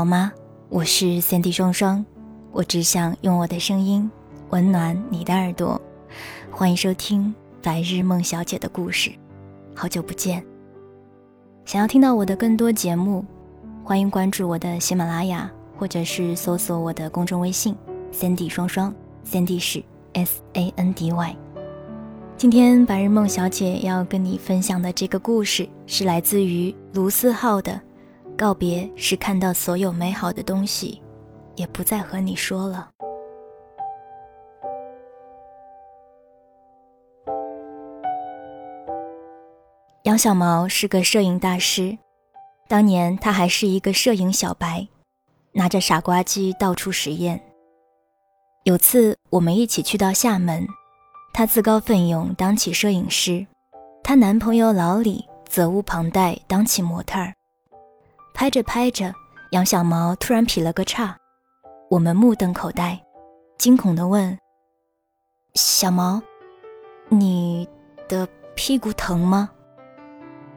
好吗？我是三 D 双双，我只想用我的声音温暖你的耳朵。欢迎收听白日梦小姐的故事，好久不见。想要听到我的更多节目，欢迎关注我的喜马拉雅，或者是搜索我的公众微信三 D 双双，三 D 是 S A N D Y。今天白日梦小姐要跟你分享的这个故事，是来自于卢思浩的。告别是看到所有美好的东西，也不再和你说了。杨小毛是个摄影大师，当年他还是一个摄影小白，拿着傻瓜机到处实验。有次我们一起去到厦门，他自告奋勇当起摄影师，她男朋友老李责无旁贷当起模特儿。拍着拍着，杨小毛突然劈了个叉，我们目瞪口呆，惊恐地问：“小毛，你的屁股疼吗？”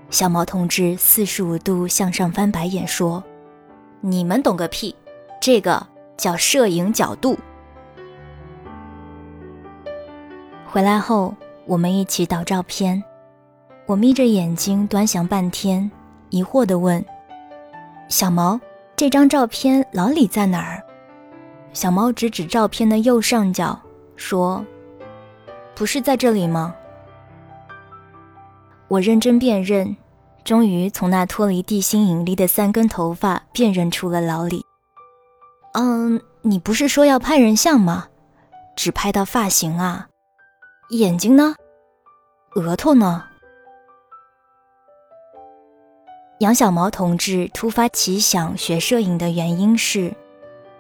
小毛同志四十五度向上翻白眼说：“你们懂个屁，这个叫摄影角度。”回来后，我们一起导照片，我眯着眼睛端详半天，疑惑地问。小毛，这张照片老李在哪儿？小毛指指照片的右上角，说：“不是在这里吗？”我认真辨认，终于从那脱离地心引力的三根头发辨认出了老李。嗯，你不是说要拍人像吗？只拍到发型啊？眼睛呢？额头呢？杨小毛同志突发奇想学摄影的原因是，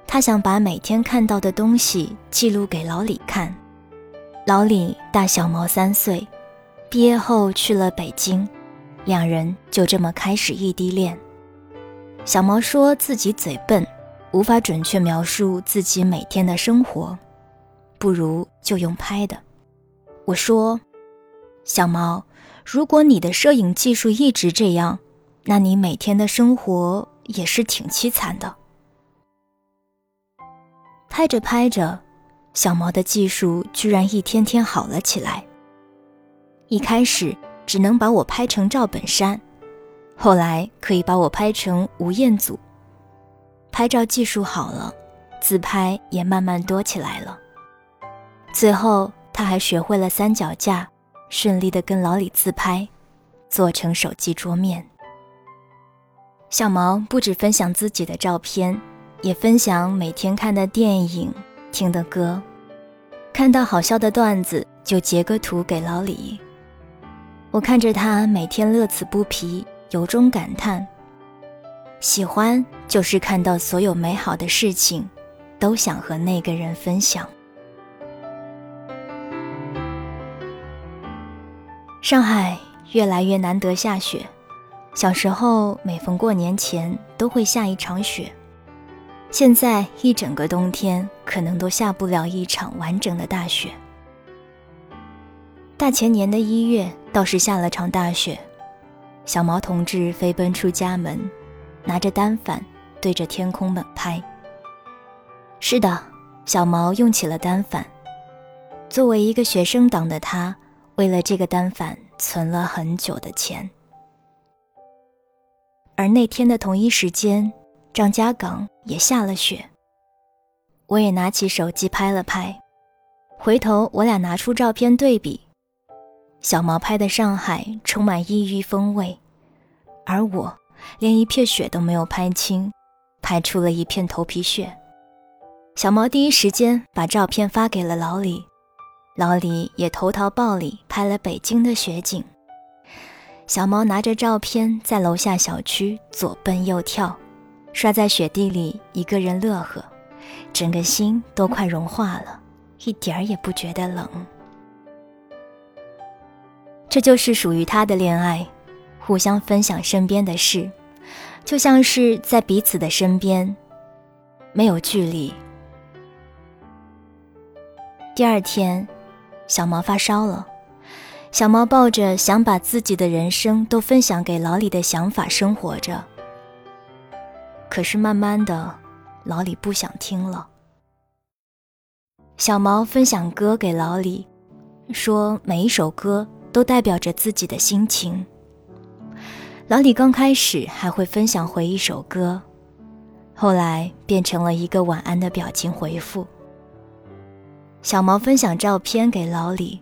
他想把每天看到的东西记录给老李看。老李大小毛三岁，毕业后去了北京，两人就这么开始异地恋。小毛说自己嘴笨，无法准确描述自己每天的生活，不如就用拍的。我说，小毛，如果你的摄影技术一直这样。那你每天的生活也是挺凄惨的。拍着拍着，小毛的技术居然一天天好了起来。一开始只能把我拍成赵本山，后来可以把我拍成吴彦祖。拍照技术好了，自拍也慢慢多起来了。最后他还学会了三脚架，顺利的跟老李自拍，做成手机桌面。小毛不止分享自己的照片，也分享每天看的电影、听的歌，看到好笑的段子就截个图给老李。我看着他每天乐此不疲，由衷感叹：喜欢就是看到所有美好的事情，都想和那个人分享。上海越来越难得下雪。小时候，每逢过年前都会下一场雪。现在一整个冬天可能都下不了一场完整的大雪。大前年的一月倒是下了场大雪，小毛同志飞奔出家门，拿着单反对着天空猛拍。是的，小毛用起了单反。作为一个学生党的他，为了这个单反存了很久的钱。而那天的同一时间，张家港也下了雪。我也拿起手机拍了拍，回头我俩拿出照片对比，小毛拍的上海充满异域风味，而我连一片雪都没有拍清，拍出了一片头皮屑。小毛第一时间把照片发给了老李，老李也投桃报李，拍了北京的雪景。小毛拿着照片在楼下小区左蹦右跳，摔在雪地里，一个人乐呵，整个心都快融化了，一点儿也不觉得冷。这就是属于他的恋爱，互相分享身边的事，就像是在彼此的身边，没有距离。第二天。小毛发烧了，小毛抱着想把自己的人生都分享给老李的想法生活着。可是慢慢的，老李不想听了。小毛分享歌给老李，说每一首歌都代表着自己的心情。老李刚开始还会分享回一首歌，后来变成了一个晚安的表情回复。小毛分享照片给老李，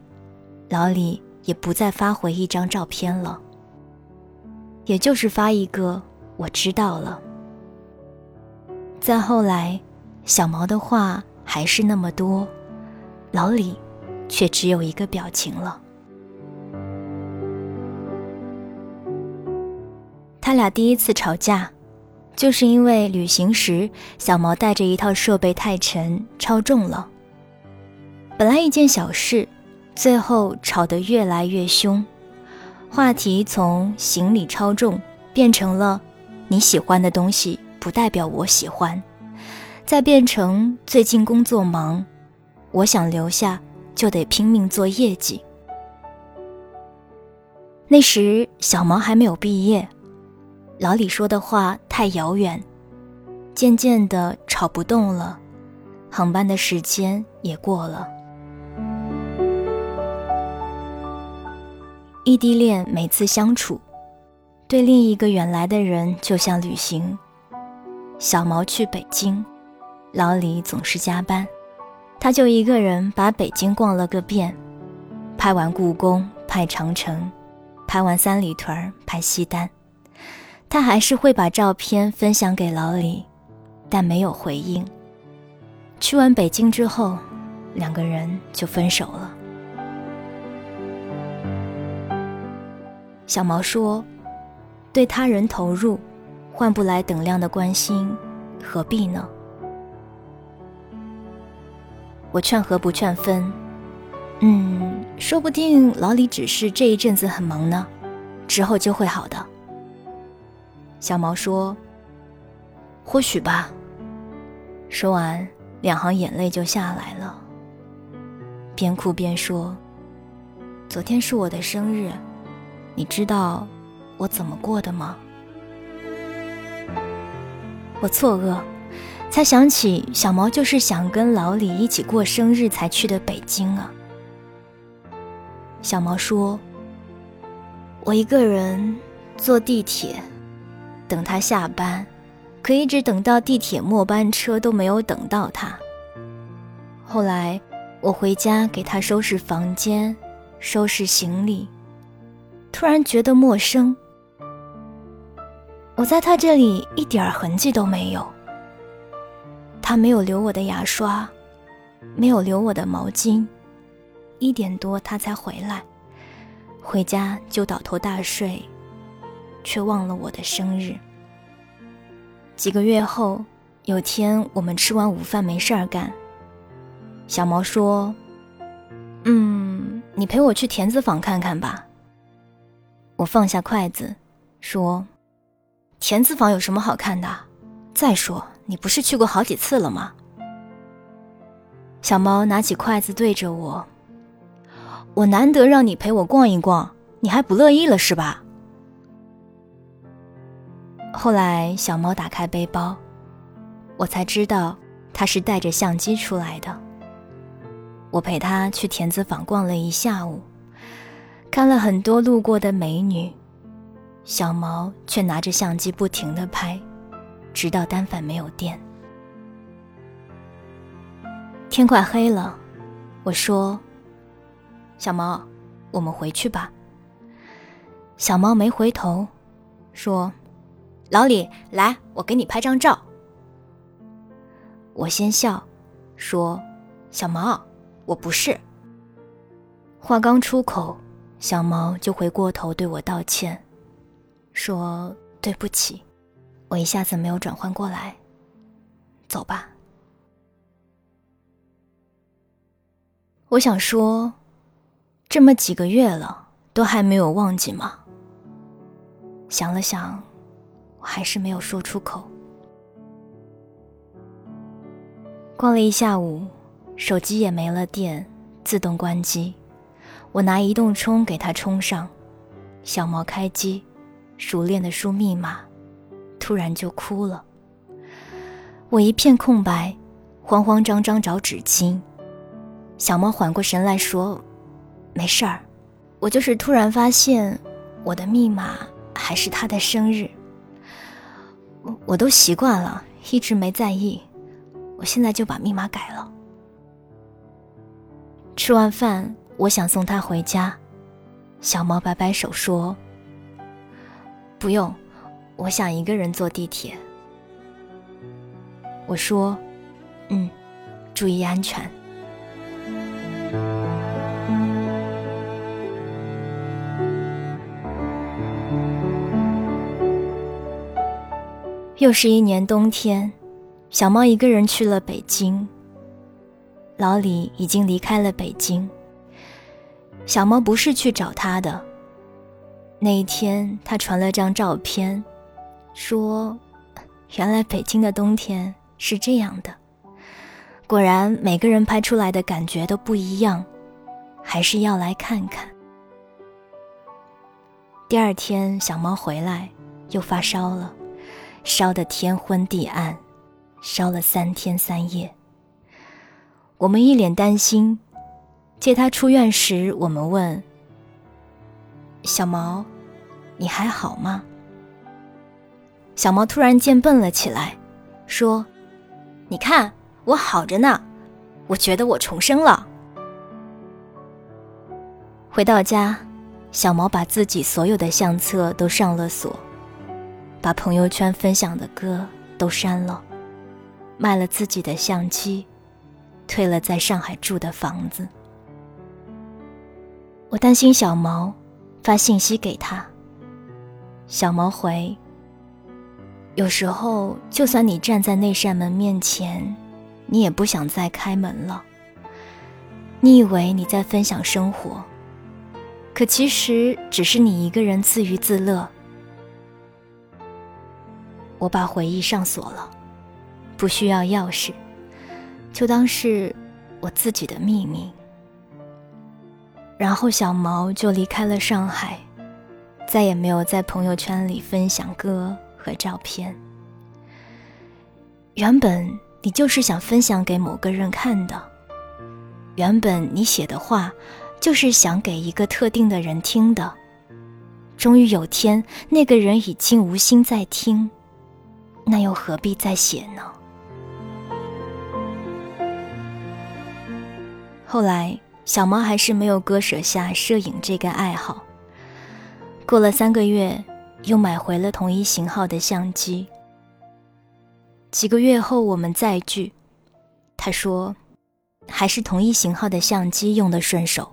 老李也不再发回一张照片了，也就是发一个“我知道了”。再后来，小毛的话还是那么多，老李却只有一个表情了。他俩第一次吵架，就是因为旅行时小毛带着一套设备太沉，超重了。本来一件小事，最后吵得越来越凶。话题从行李超重变成了你喜欢的东西不代表我喜欢，再变成最近工作忙，我想留下就得拼命做业绩。那时小毛还没有毕业，老李说的话太遥远，渐渐的吵不动了，航班的时间也过了。异地恋每次相处，对另一个远来的人就像旅行。小毛去北京，老李总是加班，他就一个人把北京逛了个遍，拍完故宫，拍长城，拍完三里屯，拍西单。他还是会把照片分享给老李，但没有回应。去完北京之后，两个人就分手了。小毛说：“对他人投入，换不来等量的关心，何必呢？”我劝和不劝分。嗯，说不定老李只是这一阵子很忙呢，之后就会好的。小毛说：“或许吧。”说完，两行眼泪就下来了，边哭边说：“昨天是我的生日。”你知道我怎么过的吗？我错愕，才想起小毛就是想跟老李一起过生日才去的北京啊。小毛说：“我一个人坐地铁等他下班，可一直等到地铁末班车都没有等到他。后来我回家给他收拾房间，收拾行李。”突然觉得陌生，我在他这里一点痕迹都没有。他没有留我的牙刷，没有留我的毛巾。一点多他才回来，回家就倒头大睡，却忘了我的生日。几个月后，有天我们吃完午饭没事儿干，小毛说：“嗯，你陪我去田子坊看看吧。”我放下筷子，说：“田子坊有什么好看的？再说你不是去过好几次了吗？”小猫拿起筷子对着我：“我难得让你陪我逛一逛，你还不乐意了是吧？”后来小猫打开背包，我才知道它是带着相机出来的。我陪它去田子坊逛了一下午。看了很多路过的美女，小毛却拿着相机不停的拍，直到单反没有电。天快黑了，我说：“小毛，我们回去吧。”小毛没回头，说：“老李，来，我给你拍张照。”我先笑，说：“小毛，我不是。”话刚出口，小毛就回过头对我道歉，说对不起，我一下子没有转换过来。走吧。我想说，这么几个月了，都还没有忘记吗？想了想，我还是没有说出口。逛了一下午，手机也没了电，自动关机。我拿移动充给他充上，小猫开机，熟练的输密码，突然就哭了。我一片空白，慌慌张张找纸巾。小猫缓过神来说：“没事儿，我就是突然发现我的密码还是他的生日。我我都习惯了，一直没在意。”我现在就把密码改了。吃完饭，我想送他回家，小猫摆摆手说：“不用，我想一个人坐地铁。”我说：“嗯，注意安全。”又是一年冬天。小猫一个人去了北京。老李已经离开了北京。小猫不是去找他的。那一天，他传了张照片，说：“原来北京的冬天是这样的。”果然，每个人拍出来的感觉都不一样，还是要来看看。第二天，小猫回来又发烧了，烧得天昏地暗。烧了三天三夜，我们一脸担心。接他出院时，我们问：“小毛，你还好吗？”小毛突然间蹦了起来，说：“你看我好着呢，我觉得我重生了。”回到家，小毛把自己所有的相册都上了锁，把朋友圈分享的歌都删了。卖了自己的相机，退了在上海住的房子。我担心小毛，发信息给他。小毛回：有时候，就算你站在那扇门面前，你也不想再开门了。你以为你在分享生活，可其实只是你一个人自娱自乐。我把回忆上锁了。不需要钥匙，就当是我自己的秘密。然后小毛就离开了上海，再也没有在朋友圈里分享歌和照片。原本你就是想分享给某个人看的，原本你写的话就是想给一个特定的人听的。终于有天，那个人已经无心再听，那又何必再写呢？后来，小猫还是没有割舍下摄影这个爱好。过了三个月，又买回了同一型号的相机。几个月后，我们再聚，他说：“还是同一型号的相机用的顺手。”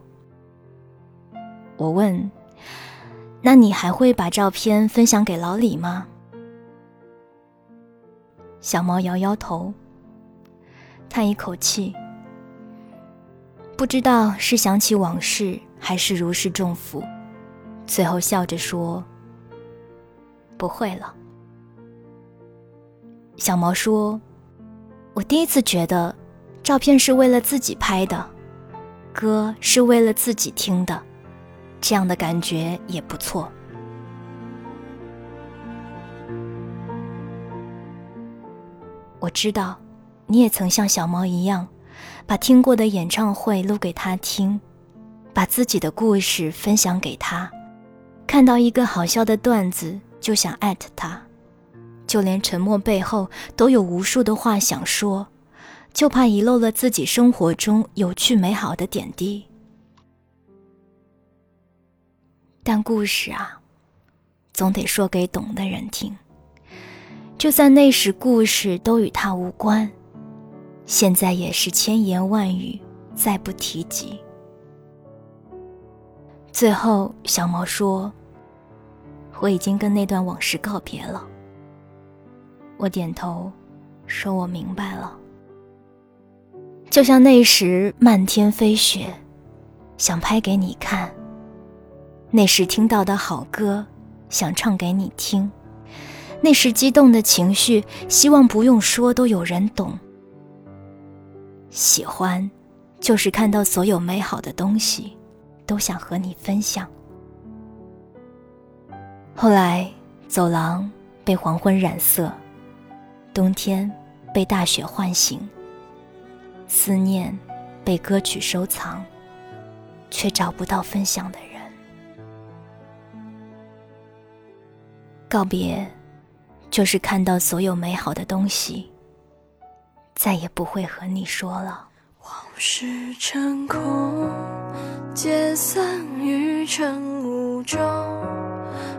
我问：“那你还会把照片分享给老李吗？”小猫摇摇头，叹一口气。不知道是想起往事，还是如释重负，最后笑着说：“不会了。”小毛说：“我第一次觉得，照片是为了自己拍的，歌是为了自己听的，这样的感觉也不错。”我知道，你也曾像小毛一样。把听过的演唱会录给他听，把自己的故事分享给他，看到一个好笑的段子就想艾特他，就连沉默背后都有无数的话想说，就怕遗漏了自己生活中有趣美好的点滴。但故事啊，总得说给懂的人听，就算那时故事都与他无关。现在也是千言万语，再不提及。最后，小毛说：“我已经跟那段往事告别了。”我点头，说：“我明白了。”就像那时漫天飞雪，想拍给你看；那时听到的好歌，想唱给你听；那时激动的情绪，希望不用说都有人懂。喜欢，就是看到所有美好的东西。都想和你分享。后来，走廊被黄昏染色，冬天被大雪唤醒，思念被歌曲收藏，却找不到分享的人。告别，就是看到所有美好的东西，再也不会和你说了。往事成空，解散于晨雾中，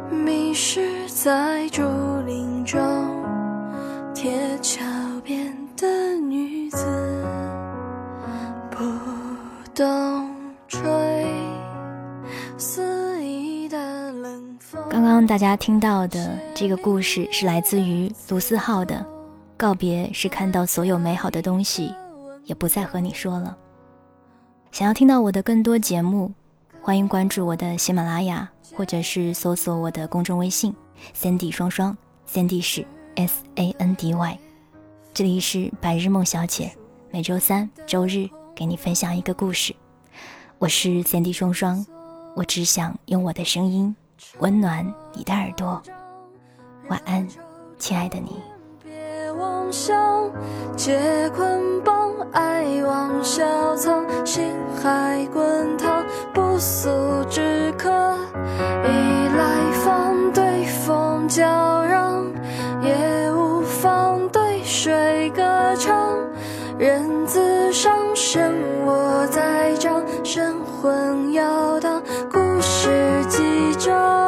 迷失在竹林中。铁桥边的女子，不懂吹肆意的冷风。刚刚大家听到的这个故事是来自于卢思浩的《告别是看到所有美好的东西》。也不再和你说了。想要听到我的更多节目，欢迎关注我的喜马拉雅，或者是搜索我的公众微信“ Sandy 双双 ”，Sandy 是 S A N D Y。这里是白日梦小姐，每周三、周日给你分享一个故事。我是 Sandy 双双，我只想用我的声音温暖你的耳朵。晚安，亲爱的你。别妄想借捆绑。爱往小藏，心海滚烫，不速之客，依来放对风叫嚷，也无妨对水歌唱。人自伤身，我在掌，神魂摇荡，故事几章。